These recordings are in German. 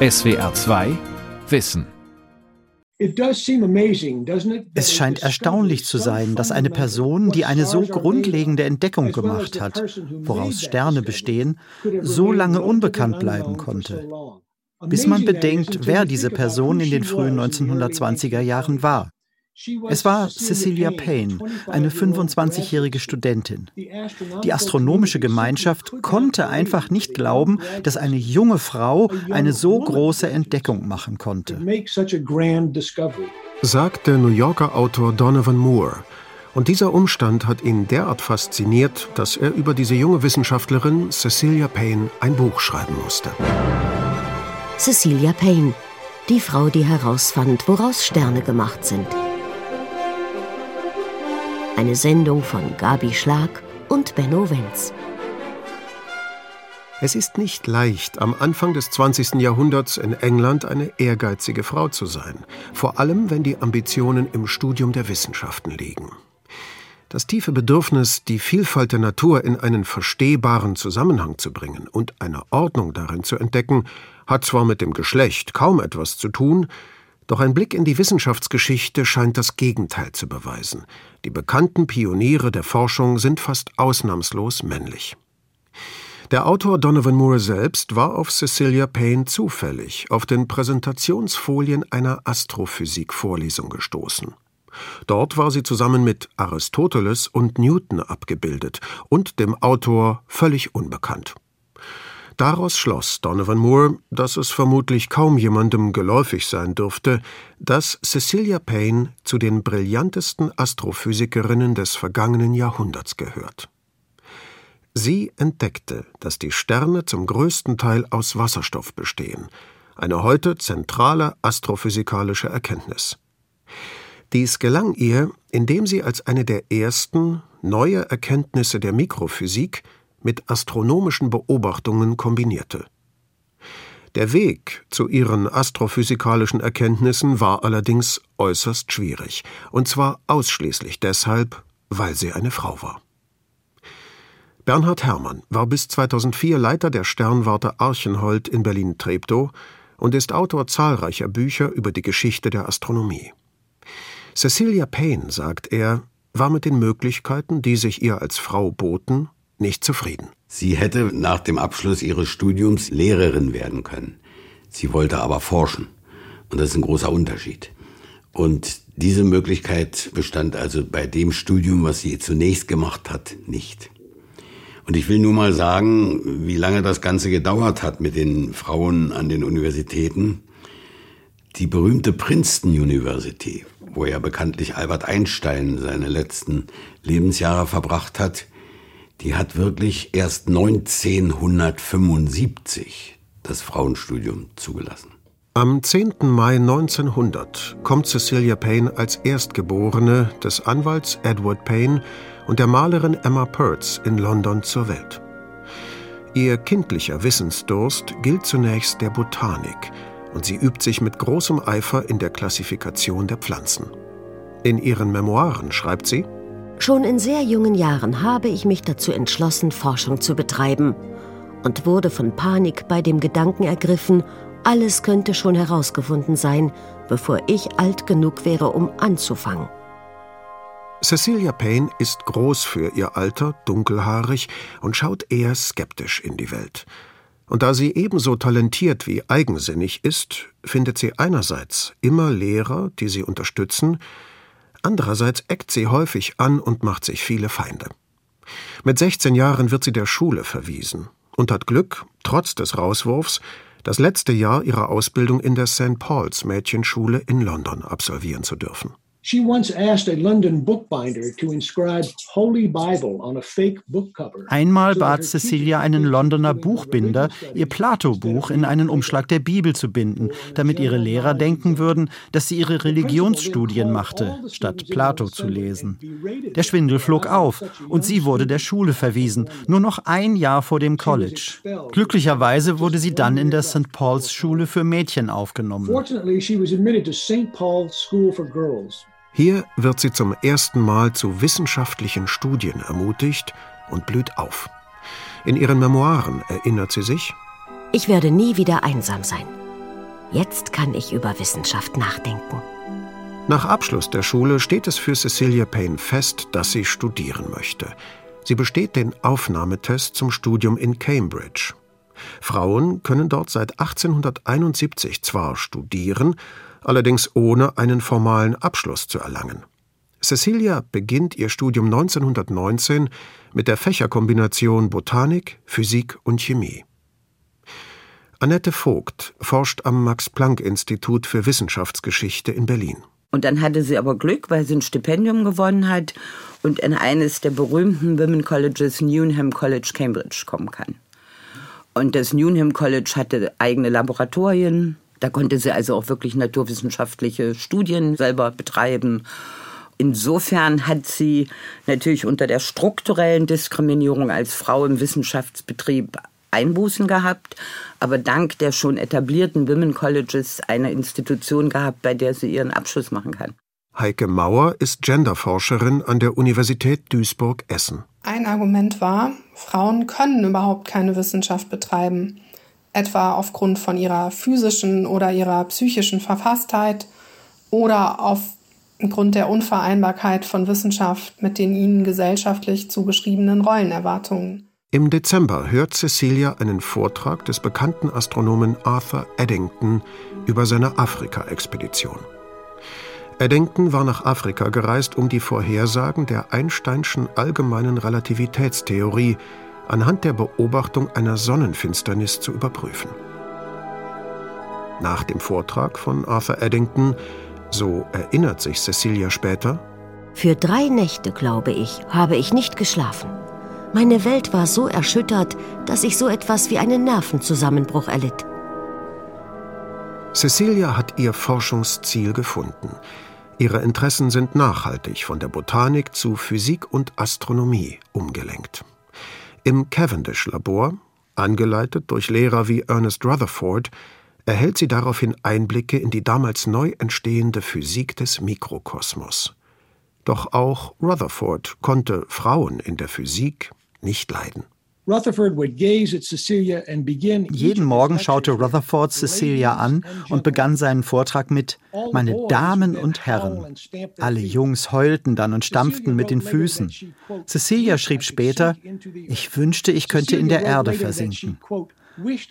SWR 2 Wissen es scheint erstaunlich zu sein, dass eine Person, die eine so grundlegende Entdeckung gemacht hat, woraus Sterne bestehen, so lange unbekannt bleiben konnte. Bis man bedenkt, wer diese Person in den frühen 1920er Jahren war. Es war Cecilia Payne, eine 25-jährige Studentin. Die astronomische Gemeinschaft konnte einfach nicht glauben, dass eine junge Frau eine so große Entdeckung machen konnte. Sagt der New Yorker Autor Donovan Moore. Und dieser Umstand hat ihn derart fasziniert, dass er über diese junge Wissenschaftlerin Cecilia Payne ein Buch schreiben musste. Cecilia Payne, die Frau, die herausfand, woraus Sterne gemacht sind. Eine Sendung von Gabi Schlag und Benno Wenz. Es ist nicht leicht, am Anfang des 20. Jahrhunderts in England eine ehrgeizige Frau zu sein, vor allem wenn die Ambitionen im Studium der Wissenschaften liegen. Das tiefe Bedürfnis, die Vielfalt der Natur in einen verstehbaren Zusammenhang zu bringen und eine Ordnung darin zu entdecken, hat zwar mit dem Geschlecht kaum etwas zu tun, doch ein Blick in die Wissenschaftsgeschichte scheint das Gegenteil zu beweisen. Die bekannten Pioniere der Forschung sind fast ausnahmslos männlich. Der Autor Donovan Moore selbst war auf Cecilia Payne zufällig auf den Präsentationsfolien einer Astrophysik-Vorlesung gestoßen. Dort war sie zusammen mit Aristoteles und Newton abgebildet und dem Autor völlig unbekannt. Daraus schloss Donovan Moore, dass es vermutlich kaum jemandem geläufig sein dürfte, dass Cecilia Payne zu den brillantesten Astrophysikerinnen des vergangenen Jahrhunderts gehört. Sie entdeckte, dass die Sterne zum größten Teil aus Wasserstoff bestehen, eine heute zentrale astrophysikalische Erkenntnis. Dies gelang ihr, indem sie als eine der ersten neue Erkenntnisse der Mikrophysik mit astronomischen Beobachtungen kombinierte. Der Weg zu ihren astrophysikalischen Erkenntnissen war allerdings äußerst schwierig, und zwar ausschließlich deshalb, weil sie eine Frau war. Bernhard Herrmann war bis 2004 Leiter der Sternwarte Archenhold in Berlin-Treptow und ist Autor zahlreicher Bücher über die Geschichte der Astronomie. Cecilia Payne, sagt er, war mit den Möglichkeiten, die sich ihr als Frau boten, nicht zufrieden. Sie hätte nach dem Abschluss ihres Studiums Lehrerin werden können. Sie wollte aber forschen. Und das ist ein großer Unterschied. Und diese Möglichkeit bestand also bei dem Studium, was sie zunächst gemacht hat, nicht. Und ich will nur mal sagen, wie lange das Ganze gedauert hat mit den Frauen an den Universitäten. Die berühmte Princeton University, wo ja bekanntlich Albert Einstein seine letzten Lebensjahre verbracht hat, die hat wirklich erst 1975 das Frauenstudium zugelassen. Am 10. Mai 1900 kommt Cecilia Payne als Erstgeborene des Anwalts Edward Payne und der Malerin Emma Pertz in London zur Welt. Ihr kindlicher Wissensdurst gilt zunächst der Botanik und sie übt sich mit großem Eifer in der Klassifikation der Pflanzen. In ihren Memoiren schreibt sie, Schon in sehr jungen Jahren habe ich mich dazu entschlossen, Forschung zu betreiben und wurde von Panik bei dem Gedanken ergriffen, alles könnte schon herausgefunden sein, bevor ich alt genug wäre, um anzufangen. Cecilia Payne ist groß für ihr Alter, dunkelhaarig und schaut eher skeptisch in die Welt. Und da sie ebenso talentiert wie eigensinnig ist, findet sie einerseits immer Lehrer, die sie unterstützen, Andererseits eckt sie häufig an und macht sich viele Feinde. Mit 16 Jahren wird sie der Schule verwiesen und hat Glück, trotz des Rauswurfs, das letzte Jahr ihrer Ausbildung in der St. Paul's Mädchenschule in London absolvieren zu dürfen. She once asked a London bookbinder to inscribe Holy Bible on a fake book cover. Einmal bat Cecilia einen Londoner Buchbinder, ihr Plato-Buch in einen Umschlag der Bibel zu binden, damit ihre Lehrer denken würden, dass sie ihre Religionsstudien machte, statt Plato zu lesen. Der Schwindel flog auf und sie wurde der Schule verwiesen, nur noch ein Jahr vor dem College. Glücklicherweise wurde sie dann in der St. Paul's Schule für Mädchen aufgenommen. Fortunately, she was admitted to St. Paul's School for Girls. Hier wird sie zum ersten Mal zu wissenschaftlichen Studien ermutigt und blüht auf. In ihren Memoiren erinnert sie sich, ich werde nie wieder einsam sein. Jetzt kann ich über Wissenschaft nachdenken. Nach Abschluss der Schule steht es für Cecilia Payne fest, dass sie studieren möchte. Sie besteht den Aufnahmetest zum Studium in Cambridge. Frauen können dort seit 1871 zwar studieren, allerdings ohne einen formalen Abschluss zu erlangen. Cecilia beginnt ihr Studium 1919 mit der Fächerkombination Botanik, Physik und Chemie. Annette Vogt forscht am Max-Planck-Institut für Wissenschaftsgeschichte in Berlin. Und dann hatte sie aber Glück, weil sie ein Stipendium gewonnen hat und in eines der berühmten Women Colleges, Newnham College, Cambridge, kommen kann. Und das Newnham College hatte eigene Laboratorien. Da konnte sie also auch wirklich naturwissenschaftliche Studien selber betreiben. Insofern hat sie natürlich unter der strukturellen Diskriminierung als Frau im Wissenschaftsbetrieb Einbußen gehabt, aber dank der schon etablierten Women Colleges eine Institution gehabt, bei der sie ihren Abschluss machen kann. Heike Mauer ist Genderforscherin an der Universität Duisburg-Essen. Ein Argument war, Frauen können überhaupt keine Wissenschaft betreiben, etwa aufgrund von ihrer physischen oder ihrer psychischen Verfasstheit oder aufgrund der Unvereinbarkeit von Wissenschaft mit den ihnen gesellschaftlich zugeschriebenen Rollenerwartungen. Im Dezember hört Cecilia einen Vortrag des bekannten Astronomen Arthur Eddington über seine Afrika-Expedition. Eddington war nach Afrika gereist, um die Vorhersagen der Einsteinschen allgemeinen Relativitätstheorie anhand der Beobachtung einer Sonnenfinsternis zu überprüfen. Nach dem Vortrag von Arthur Eddington, so erinnert sich Cecilia später, Für drei Nächte, glaube ich, habe ich nicht geschlafen. Meine Welt war so erschüttert, dass ich so etwas wie einen Nervenzusammenbruch erlitt. Cecilia hat ihr Forschungsziel gefunden. Ihre Interessen sind nachhaltig von der Botanik zu Physik und Astronomie umgelenkt. Im Cavendish-Labor, angeleitet durch Lehrer wie Ernest Rutherford, erhält sie daraufhin Einblicke in die damals neu entstehende Physik des Mikrokosmos. Doch auch Rutherford konnte Frauen in der Physik nicht leiden. Jeden Morgen schaute Rutherford Cecilia an und begann seinen Vortrag mit Meine Damen und Herren. Alle Jungs heulten dann und stampften mit den Füßen. Cecilia schrieb später, ich wünschte, ich könnte in der Erde versinken.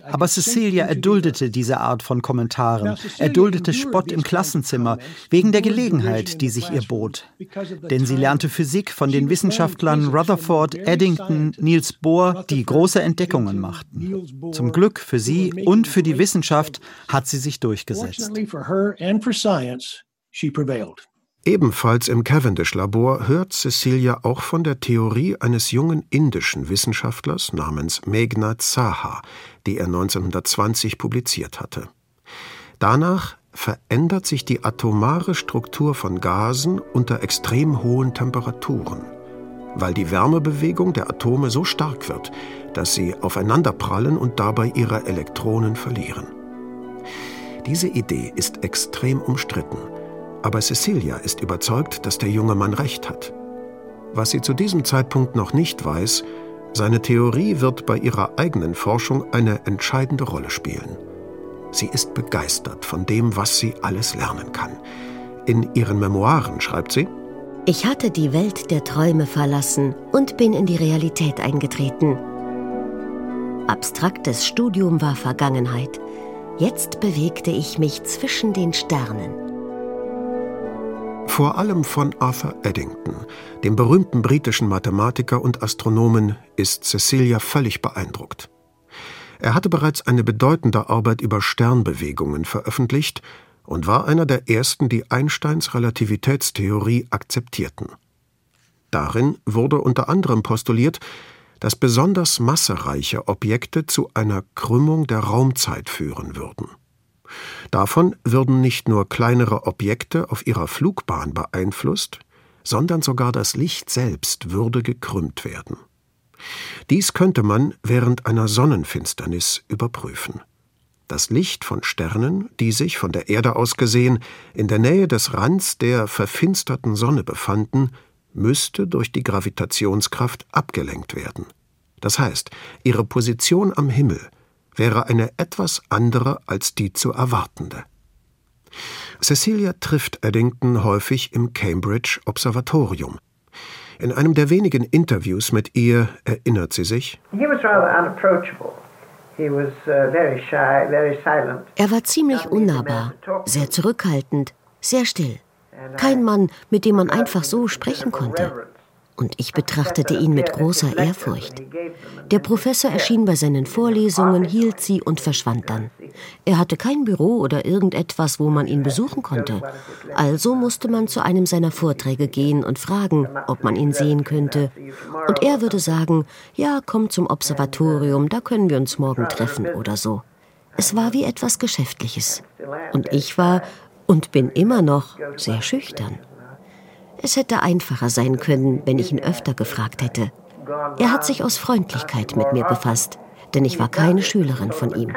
Aber Cecilia erduldete diese Art von Kommentaren, erduldete Spott im Klassenzimmer, wegen der Gelegenheit, die sich ihr bot. Denn sie lernte Physik von den Wissenschaftlern Rutherford, Eddington, Niels Bohr, die große Entdeckungen machten. Zum Glück für sie und für die Wissenschaft hat sie sich durchgesetzt. Ebenfalls im Cavendish-Labor hört Cecilia auch von der Theorie eines jungen indischen Wissenschaftlers namens Meghnad Saha, die er 1920 publiziert hatte. Danach verändert sich die atomare Struktur von Gasen unter extrem hohen Temperaturen, weil die Wärmebewegung der Atome so stark wird, dass sie aufeinanderprallen und dabei ihre Elektronen verlieren. Diese Idee ist extrem umstritten aber Cecilia ist überzeugt, dass der junge Mann recht hat. Was sie zu diesem Zeitpunkt noch nicht weiß, seine Theorie wird bei ihrer eigenen Forschung eine entscheidende Rolle spielen. Sie ist begeistert von dem, was sie alles lernen kann. In ihren Memoiren schreibt sie, Ich hatte die Welt der Träume verlassen und bin in die Realität eingetreten. Abstraktes Studium war Vergangenheit. Jetzt bewegte ich mich zwischen den Sternen. Vor allem von Arthur Eddington, dem berühmten britischen Mathematiker und Astronomen, ist Cecilia völlig beeindruckt. Er hatte bereits eine bedeutende Arbeit über Sternbewegungen veröffentlicht und war einer der ersten, die Einsteins Relativitätstheorie akzeptierten. Darin wurde unter anderem postuliert, dass besonders massereiche Objekte zu einer Krümmung der Raumzeit führen würden. Davon würden nicht nur kleinere Objekte auf ihrer Flugbahn beeinflusst, sondern sogar das Licht selbst würde gekrümmt werden. Dies könnte man während einer Sonnenfinsternis überprüfen. Das Licht von Sternen, die sich von der Erde aus gesehen in der Nähe des Rands der verfinsterten Sonne befanden, müsste durch die Gravitationskraft abgelenkt werden. Das heißt, ihre Position am Himmel wäre eine etwas andere als die zu erwartende. Cecilia trifft Eddington häufig im Cambridge Observatorium. In einem der wenigen Interviews mit ihr erinnert sie sich. Uh, er war ziemlich unnahbar, sehr zurückhaltend, sehr still. Kein Mann, mit dem man einfach so sprechen konnte und ich betrachtete ihn mit großer Ehrfurcht. Der Professor erschien bei seinen Vorlesungen, hielt sie und verschwand dann. Er hatte kein Büro oder irgendetwas, wo man ihn besuchen konnte. Also musste man zu einem seiner Vorträge gehen und fragen, ob man ihn sehen könnte. Und er würde sagen, ja, komm zum Observatorium, da können wir uns morgen treffen oder so. Es war wie etwas Geschäftliches. Und ich war und bin immer noch sehr schüchtern. Es hätte einfacher sein können, wenn ich ihn öfter gefragt hätte. Er hat sich aus Freundlichkeit mit mir befasst, denn ich war keine Schülerin von ihm.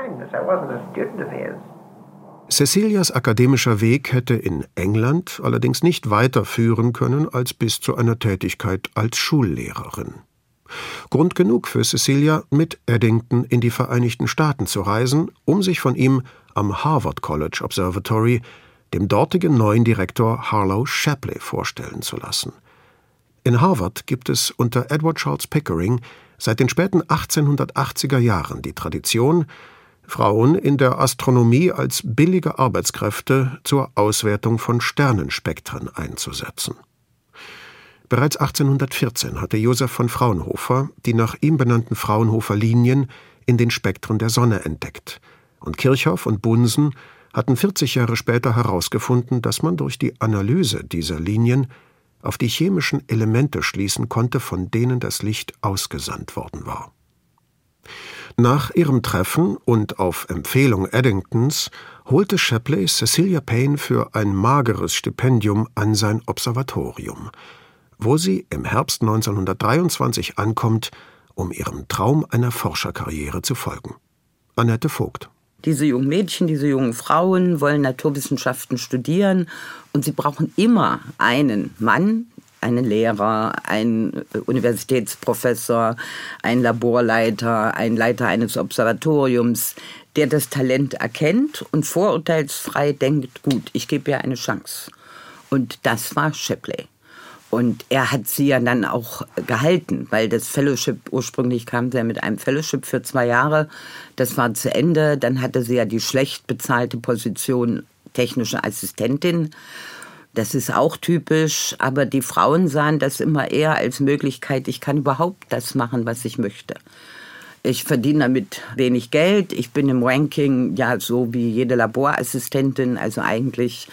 Cecilias akademischer Weg hätte in England allerdings nicht weiterführen können als bis zu einer Tätigkeit als Schullehrerin. Grund genug für Cecilia, mit Eddington in die Vereinigten Staaten zu reisen, um sich von ihm am Harvard College Observatory dem dortigen neuen Direktor Harlow Shapley vorstellen zu lassen. In Harvard gibt es unter Edward Charles Pickering seit den späten 1880er Jahren die Tradition, Frauen in der Astronomie als billige Arbeitskräfte zur Auswertung von Sternenspektren einzusetzen. Bereits 1814 hatte Josef von Fraunhofer die nach ihm benannten Fraunhofer Linien in den Spektren der Sonne entdeckt, und Kirchhoff und Bunsen hatten 40 Jahre später herausgefunden, dass man durch die Analyse dieser Linien auf die chemischen Elemente schließen konnte, von denen das Licht ausgesandt worden war. Nach ihrem Treffen und auf Empfehlung Eddingtons holte Shapley Cecilia Payne für ein mageres Stipendium an sein Observatorium, wo sie im Herbst 1923 ankommt, um ihrem Traum einer Forscherkarriere zu folgen. Annette Vogt diese jungen Mädchen, diese jungen Frauen wollen Naturwissenschaften studieren und sie brauchen immer einen Mann, einen Lehrer, einen Universitätsprofessor, einen Laborleiter, einen Leiter eines Observatoriums, der das Talent erkennt und vorurteilsfrei denkt, gut, ich gebe ihr eine Chance. Und das war Shipley. Und er hat sie ja dann auch gehalten, weil das Fellowship, ursprünglich kam sie ja mit einem Fellowship für zwei Jahre. Das war zu Ende. Dann hatte sie ja die schlecht bezahlte Position technische Assistentin. Das ist auch typisch, aber die Frauen sahen das immer eher als Möglichkeit, ich kann überhaupt das machen, was ich möchte. Ich verdiene damit wenig Geld. Ich bin im Ranking ja so wie jede Laborassistentin, also eigentlich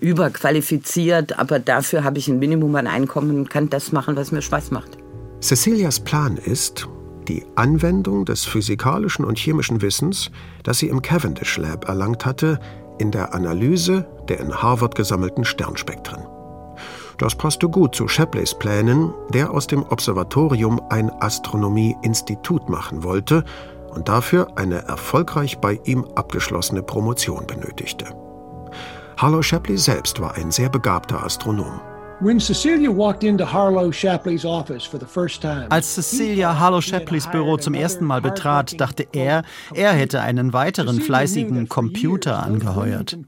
überqualifiziert, aber dafür habe ich ein Minimum an Einkommen und kann das machen, was mir Spaß macht. Cecilias Plan ist, die Anwendung des physikalischen und chemischen Wissens, das sie im Cavendish Lab erlangt hatte, in der Analyse der in Harvard gesammelten Sternspektren. Das passte gut zu Shapleys Plänen, der aus dem Observatorium ein Astronomie-Institut machen wollte und dafür eine erfolgreich bei ihm abgeschlossene Promotion benötigte. Harlow Shapley selbst war ein sehr begabter Astronom. Als Cecilia Harlow Shapleys Büro zum ersten Mal betrat, dachte er, er hätte einen weiteren fleißigen Computer angeheuert.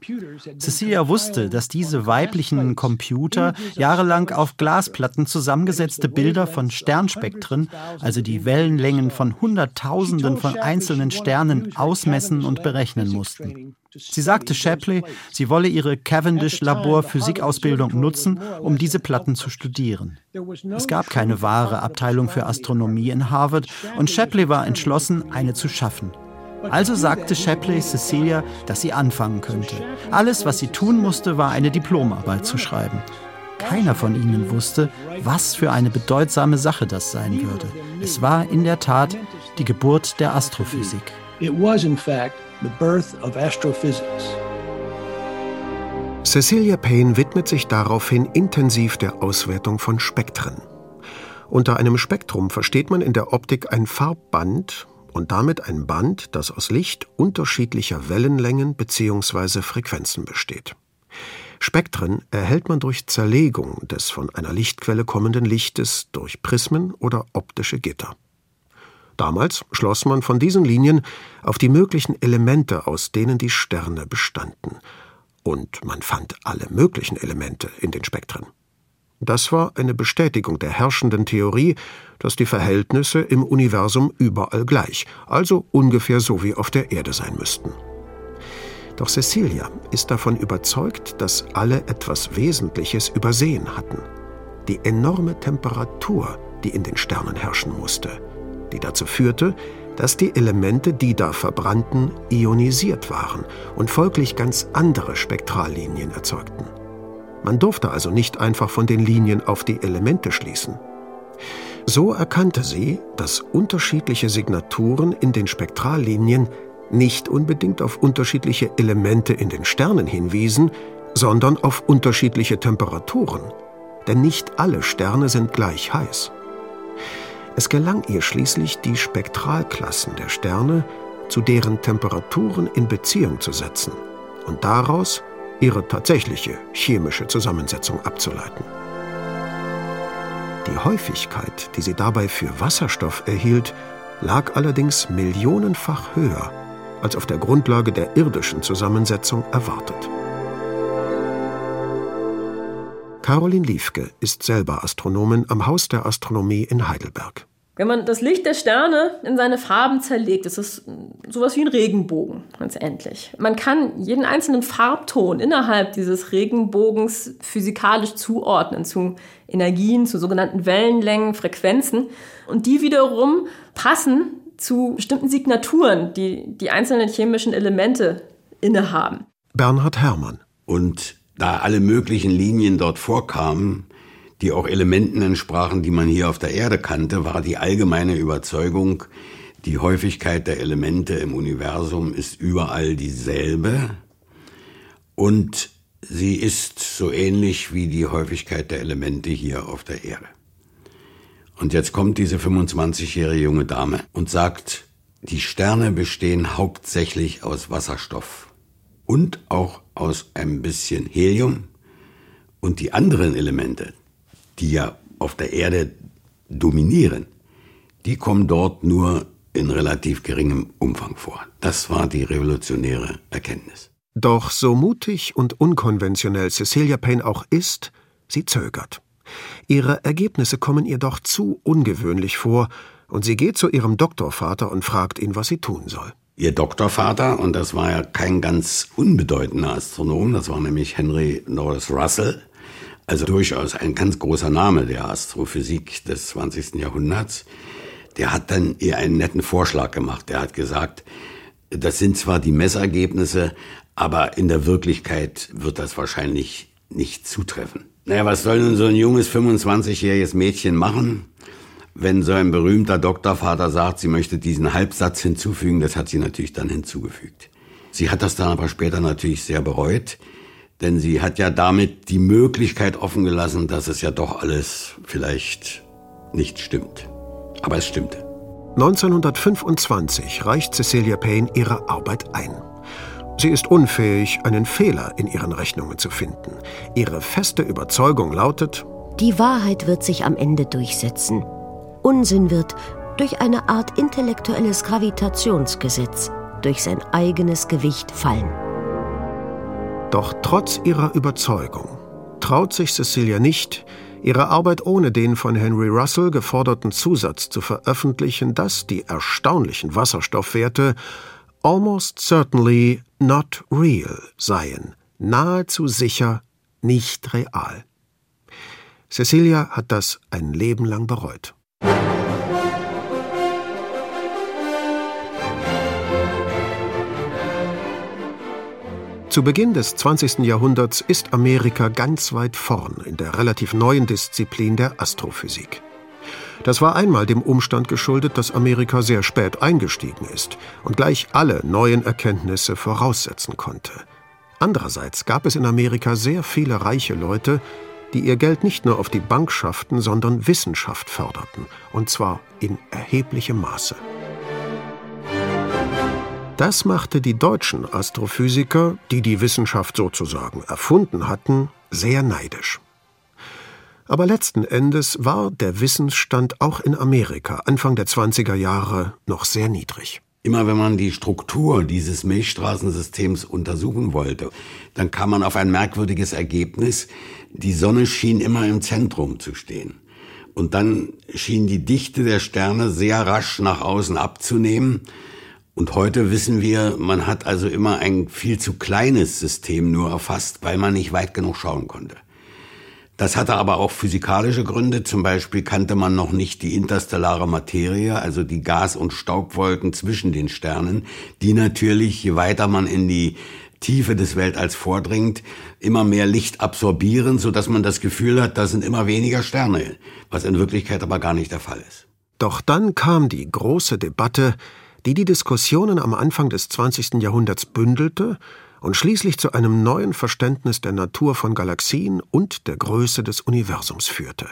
Cecilia wusste, dass diese weiblichen Computer jahrelang auf Glasplatten zusammengesetzte Bilder von Sternspektren, also die Wellenlängen von Hunderttausenden von einzelnen Sternen, ausmessen und berechnen mussten. Sie sagte Shapley, sie wolle ihre Cavendish-Labor-Physikausbildung nutzen, um diese Platten zu studieren. Es gab keine wahre Abteilung für Astronomie in Harvard und Shapley war entschlossen, eine zu schaffen. Also sagte Shapley Cecilia, dass sie anfangen könnte. Alles, was sie tun musste, war eine Diplomarbeit zu schreiben. Keiner von ihnen wusste, was für eine bedeutsame Sache das sein würde. Es war in der Tat die Geburt der Astrophysik. It was in fact the birth of astrophysics. Cecilia Payne widmet sich daraufhin intensiv der Auswertung von Spektren. Unter einem Spektrum versteht man in der Optik ein Farbband und damit ein Band, das aus Licht unterschiedlicher Wellenlängen bzw. Frequenzen besteht. Spektren erhält man durch Zerlegung des von einer Lichtquelle kommenden Lichtes durch Prismen oder optische Gitter. Damals schloss man von diesen Linien auf die möglichen Elemente, aus denen die Sterne bestanden. Und man fand alle möglichen Elemente in den Spektren. Das war eine Bestätigung der herrschenden Theorie, dass die Verhältnisse im Universum überall gleich, also ungefähr so wie auf der Erde sein müssten. Doch Cecilia ist davon überzeugt, dass alle etwas Wesentliches übersehen hatten. Die enorme Temperatur, die in den Sternen herrschen musste, die dazu führte, dass die Elemente, die da verbrannten, ionisiert waren und folglich ganz andere Spektrallinien erzeugten. Man durfte also nicht einfach von den Linien auf die Elemente schließen. So erkannte sie, dass unterschiedliche Signaturen in den Spektrallinien nicht unbedingt auf unterschiedliche Elemente in den Sternen hinwiesen, sondern auf unterschiedliche Temperaturen. Denn nicht alle Sterne sind gleich heiß. Es gelang ihr schließlich, die Spektralklassen der Sterne zu deren Temperaturen in Beziehung zu setzen und daraus ihre tatsächliche chemische Zusammensetzung abzuleiten. Die Häufigkeit, die sie dabei für Wasserstoff erhielt, lag allerdings millionenfach höher als auf der Grundlage der irdischen Zusammensetzung erwartet. Caroline Liefke ist selber Astronomin am Haus der Astronomie in Heidelberg. Wenn man das Licht der Sterne in seine Farben zerlegt, ist es sowas wie ein Regenbogen letztendlich. Man kann jeden einzelnen Farbton innerhalb dieses Regenbogens physikalisch zuordnen zu Energien, zu sogenannten Wellenlängen, Frequenzen. Und die wiederum passen zu bestimmten Signaturen, die die einzelnen chemischen Elemente innehaben. Bernhard Herrmann. Und da alle möglichen Linien dort vorkamen, die auch Elementen entsprachen, die man hier auf der Erde kannte, war die allgemeine Überzeugung, die Häufigkeit der Elemente im Universum ist überall dieselbe und sie ist so ähnlich wie die Häufigkeit der Elemente hier auf der Erde. Und jetzt kommt diese 25-jährige junge Dame und sagt, die Sterne bestehen hauptsächlich aus Wasserstoff und auch aus ein bisschen Helium und die anderen Elemente, die ja auf der Erde dominieren, die kommen dort nur in relativ geringem Umfang vor. Das war die revolutionäre Erkenntnis. Doch so mutig und unkonventionell Cecilia Payne auch ist, sie zögert. Ihre Ergebnisse kommen ihr doch zu ungewöhnlich vor, und sie geht zu ihrem Doktorvater und fragt ihn, was sie tun soll. Ihr Doktorvater, und das war ja kein ganz unbedeutender Astronom, das war nämlich Henry Norris Russell, also durchaus ein ganz großer Name der Astrophysik des 20. Jahrhunderts, der hat dann ihr einen netten Vorschlag gemacht. Er hat gesagt, das sind zwar die Messergebnisse, aber in der Wirklichkeit wird das wahrscheinlich nicht zutreffen. Naja, was soll nun so ein junges 25-jähriges Mädchen machen, wenn so ein berühmter Doktorvater sagt, sie möchte diesen Halbsatz hinzufügen? Das hat sie natürlich dann hinzugefügt. Sie hat das dann aber später natürlich sehr bereut. Denn sie hat ja damit die Möglichkeit offen gelassen, dass es ja doch alles vielleicht nicht stimmt. Aber es stimmte. 1925 reicht Cecilia Payne ihre Arbeit ein. Sie ist unfähig, einen Fehler in ihren Rechnungen zu finden. Ihre feste Überzeugung lautet, die Wahrheit wird sich am Ende durchsetzen. Unsinn wird durch eine Art intellektuelles Gravitationsgesetz, durch sein eigenes Gewicht fallen. Doch trotz ihrer Überzeugung traut sich Cecilia nicht, ihre Arbeit ohne den von Henry Russell geforderten Zusatz zu veröffentlichen, dass die erstaunlichen Wasserstoffwerte almost certainly not real seien, nahezu sicher nicht real. Cecilia hat das ein Leben lang bereut. Zu Beginn des 20. Jahrhunderts ist Amerika ganz weit vorn in der relativ neuen Disziplin der Astrophysik. Das war einmal dem Umstand geschuldet, dass Amerika sehr spät eingestiegen ist und gleich alle neuen Erkenntnisse voraussetzen konnte. Andererseits gab es in Amerika sehr viele reiche Leute, die ihr Geld nicht nur auf die Bank schafften, sondern Wissenschaft förderten, und zwar in erheblichem Maße. Das machte die deutschen Astrophysiker, die die Wissenschaft sozusagen erfunden hatten, sehr neidisch. Aber letzten Endes war der Wissensstand auch in Amerika Anfang der 20er Jahre noch sehr niedrig. Immer wenn man die Struktur dieses Milchstraßensystems untersuchen wollte, dann kam man auf ein merkwürdiges Ergebnis. Die Sonne schien immer im Zentrum zu stehen. Und dann schien die Dichte der Sterne sehr rasch nach außen abzunehmen. Und heute wissen wir, man hat also immer ein viel zu kleines System nur erfasst, weil man nicht weit genug schauen konnte. Das hatte aber auch physikalische Gründe. Zum Beispiel kannte man noch nicht die interstellare Materie, also die Gas- und Staubwolken zwischen den Sternen, die natürlich, je weiter man in die Tiefe des Weltalls vordringt, immer mehr Licht absorbieren, so dass man das Gefühl hat, da sind immer weniger Sterne, was in Wirklichkeit aber gar nicht der Fall ist. Doch dann kam die große Debatte, die die Diskussionen am Anfang des 20. Jahrhunderts bündelte und schließlich zu einem neuen Verständnis der Natur von Galaxien und der Größe des Universums führte.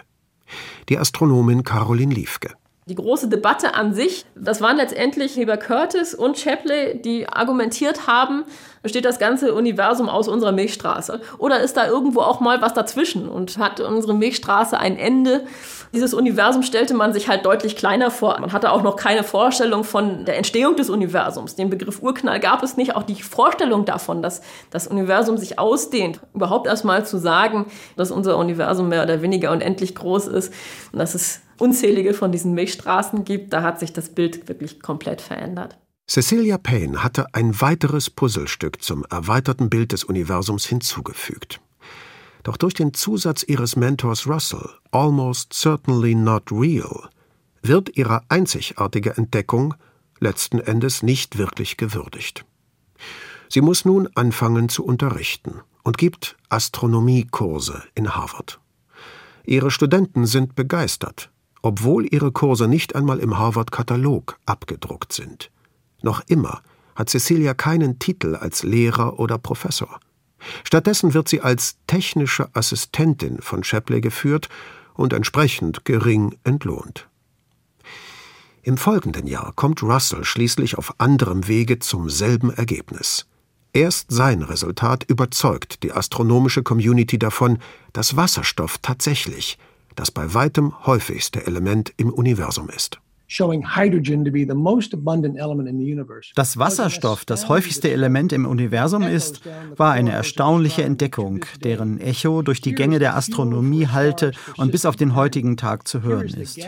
Die Astronomin Caroline Liefke. Die große Debatte an sich, das waren letztendlich Heber Curtis und Shapley, die argumentiert haben, besteht das ganze Universum aus unserer Milchstraße? Oder ist da irgendwo auch mal was dazwischen und hat unsere Milchstraße ein Ende? Dieses Universum stellte man sich halt deutlich kleiner vor. Man hatte auch noch keine Vorstellung von der Entstehung des Universums. Den Begriff Urknall gab es nicht. Auch die Vorstellung davon, dass das Universum sich ausdehnt, überhaupt erstmal zu sagen, dass unser Universum mehr oder weniger unendlich groß ist und dass es unzählige von diesen Milchstraßen gibt, da hat sich das Bild wirklich komplett verändert. Cecilia Payne hatte ein weiteres Puzzlestück zum erweiterten Bild des Universums hinzugefügt. Doch durch den Zusatz ihres Mentors Russell, Almost Certainly Not Real, wird ihre einzigartige Entdeckung letzten Endes nicht wirklich gewürdigt. Sie muss nun anfangen zu unterrichten und gibt Astronomiekurse in Harvard. Ihre Studenten sind begeistert, obwohl ihre Kurse nicht einmal im Harvard-Katalog abgedruckt sind. Noch immer hat Cecilia keinen Titel als Lehrer oder Professor. Stattdessen wird sie als technische Assistentin von Shapley geführt und entsprechend gering entlohnt. Im folgenden Jahr kommt Russell schließlich auf anderem Wege zum selben Ergebnis. Erst sein Resultat überzeugt die astronomische Community davon, dass Wasserstoff tatsächlich das bei weitem häufigste Element im Universum ist. Dass Wasserstoff das häufigste Element im Universum ist, war eine erstaunliche Entdeckung, deren Echo durch die Gänge der Astronomie hallte und bis auf den heutigen Tag zu hören ist.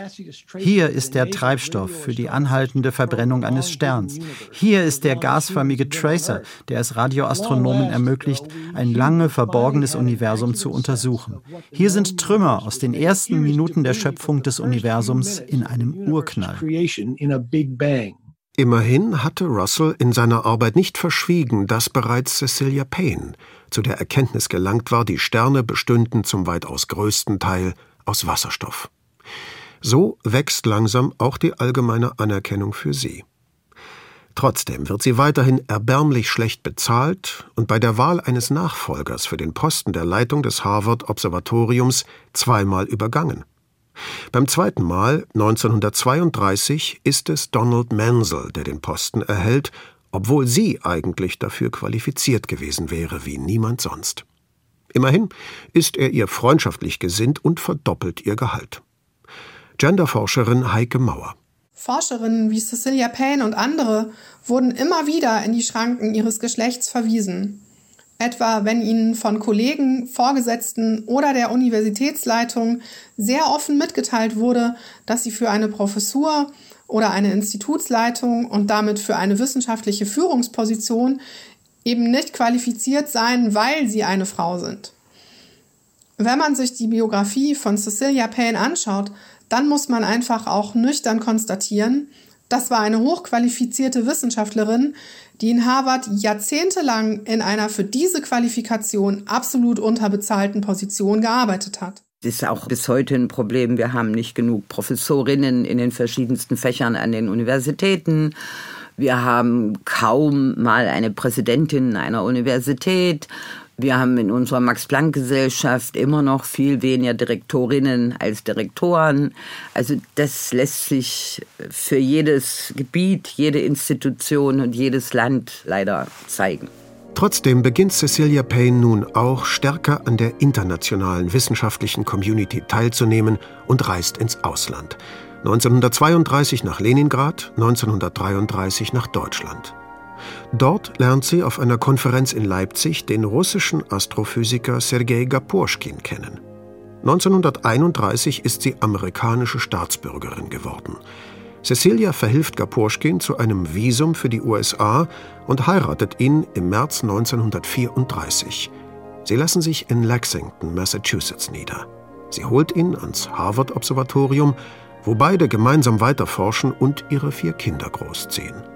Hier ist der Treibstoff für die anhaltende Verbrennung eines Sterns. Hier ist der gasförmige Tracer, der es Radioastronomen ermöglicht, ein lange verborgenes Universum zu untersuchen. Hier sind Trümmer aus den ersten Minuten der Schöpfung des Universums in einem Urknall Immerhin hatte Russell in seiner Arbeit nicht verschwiegen, dass bereits Cecilia Payne zu der Erkenntnis gelangt war, die Sterne bestünden zum weitaus größten Teil aus Wasserstoff. So wächst langsam auch die allgemeine Anerkennung für sie. Trotzdem wird sie weiterhin erbärmlich schlecht bezahlt und bei der Wahl eines Nachfolgers für den Posten der Leitung des Harvard Observatoriums zweimal übergangen. Beim zweiten Mal, 1932, ist es Donald Mansell, der den Posten erhält, obwohl sie eigentlich dafür qualifiziert gewesen wäre wie niemand sonst. Immerhin ist er ihr freundschaftlich gesinnt und verdoppelt ihr Gehalt. Genderforscherin Heike Mauer. Forscherinnen wie Cecilia Payne und andere wurden immer wieder in die Schranken ihres Geschlechts verwiesen etwa wenn ihnen von Kollegen, Vorgesetzten oder der Universitätsleitung sehr offen mitgeteilt wurde, dass sie für eine Professur oder eine Institutsleitung und damit für eine wissenschaftliche Führungsposition eben nicht qualifiziert seien, weil sie eine Frau sind. Wenn man sich die Biografie von Cecilia Payne anschaut, dann muss man einfach auch nüchtern konstatieren, das war eine hochqualifizierte Wissenschaftlerin, die in Harvard jahrzehntelang in einer für diese Qualifikation absolut unterbezahlten Position gearbeitet hat. Das ist auch bis heute ein Problem. Wir haben nicht genug Professorinnen in den verschiedensten Fächern an den Universitäten. Wir haben kaum mal eine Präsidentin einer Universität. Wir haben in unserer Max-Planck-Gesellschaft immer noch viel weniger Direktorinnen als Direktoren. Also das lässt sich für jedes Gebiet, jede Institution und jedes Land leider zeigen. Trotzdem beginnt Cecilia Payne nun auch stärker an der internationalen wissenschaftlichen Community teilzunehmen und reist ins Ausland. 1932 nach Leningrad, 1933 nach Deutschland. Dort lernt sie auf einer Konferenz in Leipzig den russischen Astrophysiker Sergei Gaposchkin kennen. 1931 ist sie amerikanische Staatsbürgerin geworden. Cecilia verhilft Gaposchkin zu einem Visum für die USA und heiratet ihn im März 1934. Sie lassen sich in Lexington, Massachusetts nieder. Sie holt ihn ans Harvard-Observatorium, wo beide gemeinsam weiterforschen und ihre vier Kinder großziehen.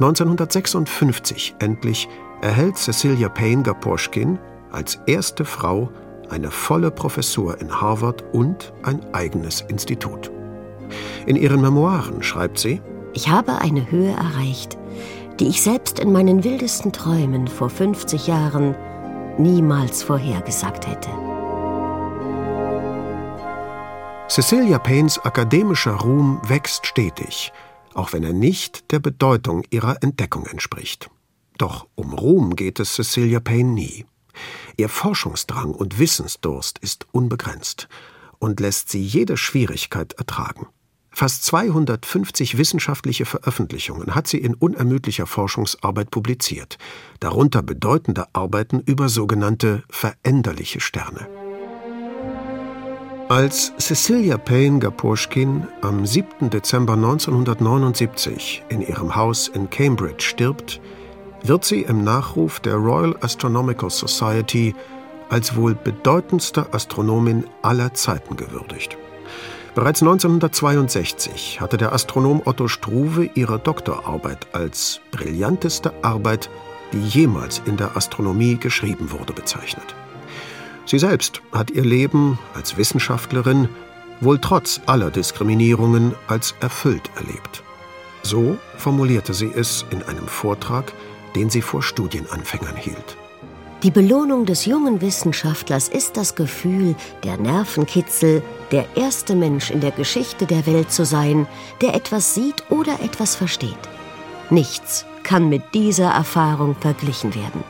1956 endlich erhält Cecilia Payne Gaposchkin als erste Frau eine volle Professur in Harvard und ein eigenes Institut. In ihren Memoiren schreibt sie, ich habe eine Höhe erreicht, die ich selbst in meinen wildesten Träumen vor 50 Jahren niemals vorhergesagt hätte. Cecilia Paynes akademischer Ruhm wächst stetig, auch wenn er nicht der Bedeutung ihrer Entdeckung entspricht. Doch um Ruhm geht es Cecilia Payne nie. Ihr Forschungsdrang und Wissensdurst ist unbegrenzt und lässt sie jede Schwierigkeit ertragen. Fast 250 wissenschaftliche Veröffentlichungen hat sie in unermüdlicher Forschungsarbeit publiziert, darunter bedeutende Arbeiten über sogenannte veränderliche Sterne. Als Cecilia Payne Gaposchkin am 7. Dezember 1979 in ihrem Haus in Cambridge stirbt, wird sie im Nachruf der Royal Astronomical Society als wohl bedeutendste Astronomin aller Zeiten gewürdigt. Bereits 1962 hatte der Astronom Otto Struve ihre Doktorarbeit als brillanteste Arbeit, die jemals in der Astronomie geschrieben wurde, bezeichnet. Sie selbst hat ihr Leben als Wissenschaftlerin wohl trotz aller Diskriminierungen als erfüllt erlebt. So formulierte sie es in einem Vortrag, den sie vor Studienanfängern hielt. Die Belohnung des jungen Wissenschaftlers ist das Gefühl, der Nervenkitzel, der erste Mensch in der Geschichte der Welt zu sein, der etwas sieht oder etwas versteht. Nichts kann mit dieser Erfahrung verglichen werden.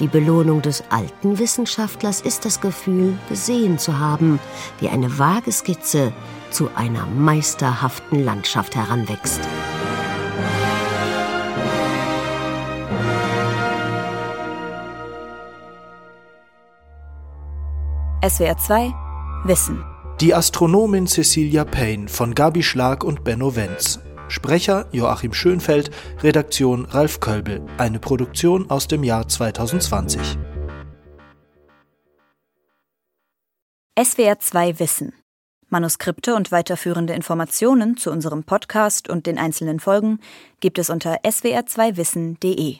Die Belohnung des alten Wissenschaftlers ist das Gefühl, gesehen zu haben, wie eine vage Skizze zu einer meisterhaften Landschaft heranwächst. SWR 2 Wissen. Die Astronomin Cecilia Payne von Gabi Schlag und Benno Wenz. Sprecher Joachim Schönfeld, Redaktion Ralf Kölbel. Eine Produktion aus dem Jahr 2020. SWR 2 Wissen. Manuskripte und weiterführende Informationen zu unserem Podcast und den einzelnen Folgen gibt es unter swr2wissen.de.